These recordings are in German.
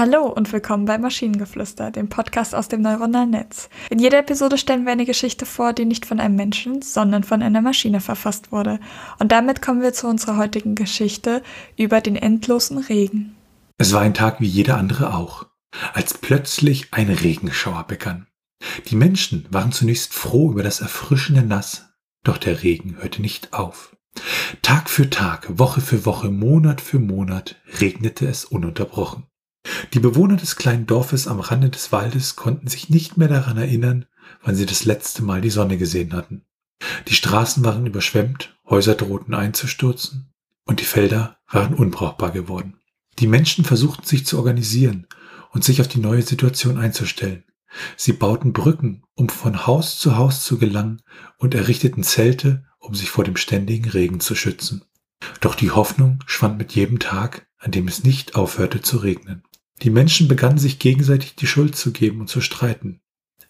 Hallo und willkommen bei Maschinengeflüster, dem Podcast aus dem neuronalen Netz. In jeder Episode stellen wir eine Geschichte vor, die nicht von einem Menschen, sondern von einer Maschine verfasst wurde. Und damit kommen wir zu unserer heutigen Geschichte über den endlosen Regen. Es war ein Tag wie jeder andere auch, als plötzlich ein Regenschauer begann. Die Menschen waren zunächst froh über das erfrischende Nass, doch der Regen hörte nicht auf. Tag für Tag, Woche für Woche, Monat für Monat regnete es ununterbrochen. Die Bewohner des kleinen Dorfes am Rande des Waldes konnten sich nicht mehr daran erinnern, wann sie das letzte Mal die Sonne gesehen hatten. Die Straßen waren überschwemmt, Häuser drohten einzustürzen und die Felder waren unbrauchbar geworden. Die Menschen versuchten sich zu organisieren und sich auf die neue Situation einzustellen. Sie bauten Brücken, um von Haus zu Haus zu gelangen und errichteten Zelte, um sich vor dem ständigen Regen zu schützen. Doch die Hoffnung schwand mit jedem Tag, an dem es nicht aufhörte zu regnen. Die Menschen begannen sich gegenseitig die Schuld zu geben und zu streiten.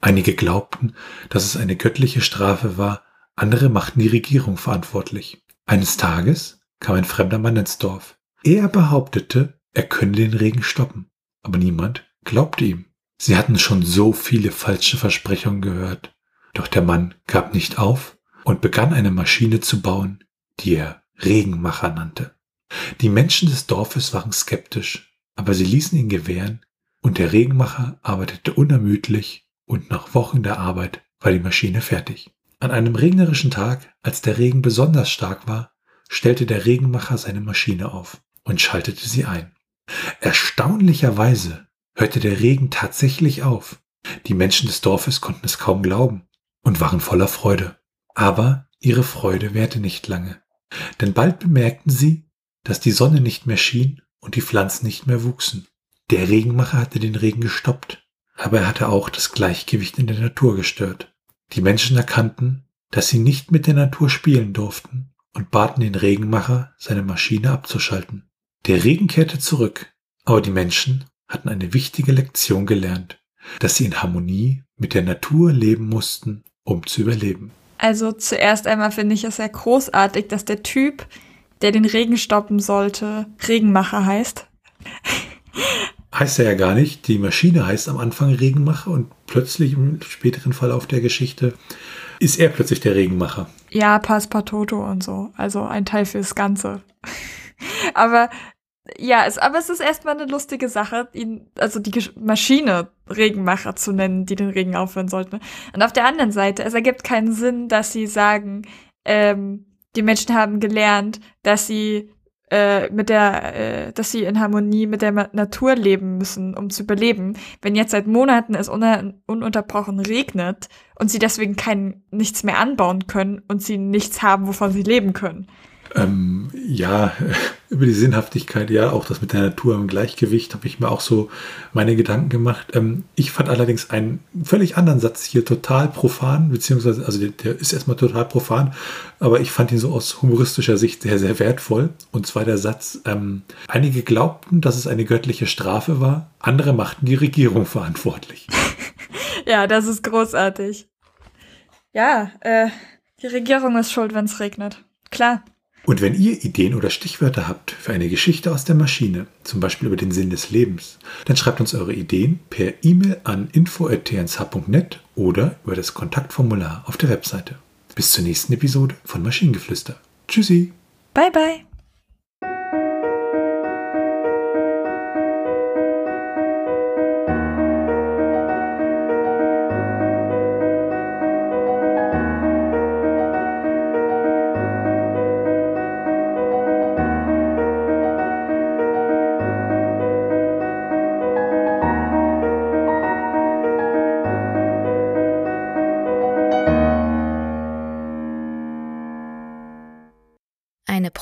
Einige glaubten, dass es eine göttliche Strafe war, andere machten die Regierung verantwortlich. Eines Tages kam ein fremder Mann ins Dorf. Er behauptete, er könne den Regen stoppen, aber niemand glaubte ihm. Sie hatten schon so viele falsche Versprechungen gehört. Doch der Mann gab nicht auf und begann eine Maschine zu bauen, die er Regenmacher nannte. Die Menschen des Dorfes waren skeptisch, aber sie ließen ihn gewähren und der Regenmacher arbeitete unermüdlich und nach Wochen der Arbeit war die Maschine fertig. An einem regnerischen Tag, als der Regen besonders stark war, stellte der Regenmacher seine Maschine auf und schaltete sie ein. Erstaunlicherweise hörte der Regen tatsächlich auf. Die Menschen des Dorfes konnten es kaum glauben und waren voller Freude. Aber ihre Freude währte nicht lange, denn bald bemerkten sie, dass die Sonne nicht mehr schien und die Pflanzen nicht mehr wuchsen. Der Regenmacher hatte den Regen gestoppt, aber er hatte auch das Gleichgewicht in der Natur gestört. Die Menschen erkannten, dass sie nicht mit der Natur spielen durften und baten den Regenmacher, seine Maschine abzuschalten. Der Regen kehrte zurück, aber die Menschen hatten eine wichtige Lektion gelernt, dass sie in Harmonie mit der Natur leben mussten, um zu überleben. Also zuerst einmal finde ich es sehr großartig, dass der Typ, der den Regen stoppen sollte, Regenmacher heißt. Heißt er ja gar nicht. Die Maschine heißt am Anfang Regenmacher und plötzlich im späteren Verlauf der Geschichte ist er plötzlich der Regenmacher. Ja, Passepartoto und so. Also ein Teil fürs Ganze. aber ja, es, aber es ist erstmal eine lustige Sache, ihn, also die Maschine Regenmacher zu nennen, die den Regen aufhören sollte. Und auf der anderen Seite, es ergibt keinen Sinn, dass sie sagen, ähm, die Menschen haben gelernt, dass sie äh, mit der, äh, dass sie in Harmonie mit der Natur leben müssen, um zu überleben. Wenn jetzt seit Monaten es un ununterbrochen regnet und sie deswegen kein nichts mehr anbauen können und sie nichts haben, wovon sie leben können. Ähm, ja, über die Sinnhaftigkeit, ja, auch das mit der Natur im Gleichgewicht, habe ich mir auch so meine Gedanken gemacht. Ähm, ich fand allerdings einen völlig anderen Satz hier total profan, beziehungsweise, also der, der, ist erstmal total profan, aber ich fand ihn so aus humoristischer Sicht sehr, sehr wertvoll. Und zwar der Satz, ähm, einige glaubten, dass es eine göttliche Strafe war, andere machten die Regierung verantwortlich. ja, das ist großartig. Ja, äh, die Regierung ist schuld, wenn es regnet. Klar. Und wenn ihr Ideen oder Stichwörter habt für eine Geschichte aus der Maschine, zum Beispiel über den Sinn des Lebens, dann schreibt uns eure Ideen per E-Mail an info.tnsh.net oder über das Kontaktformular auf der Webseite. Bis zur nächsten Episode von Maschinengeflüster. Tschüssi. Bye bye.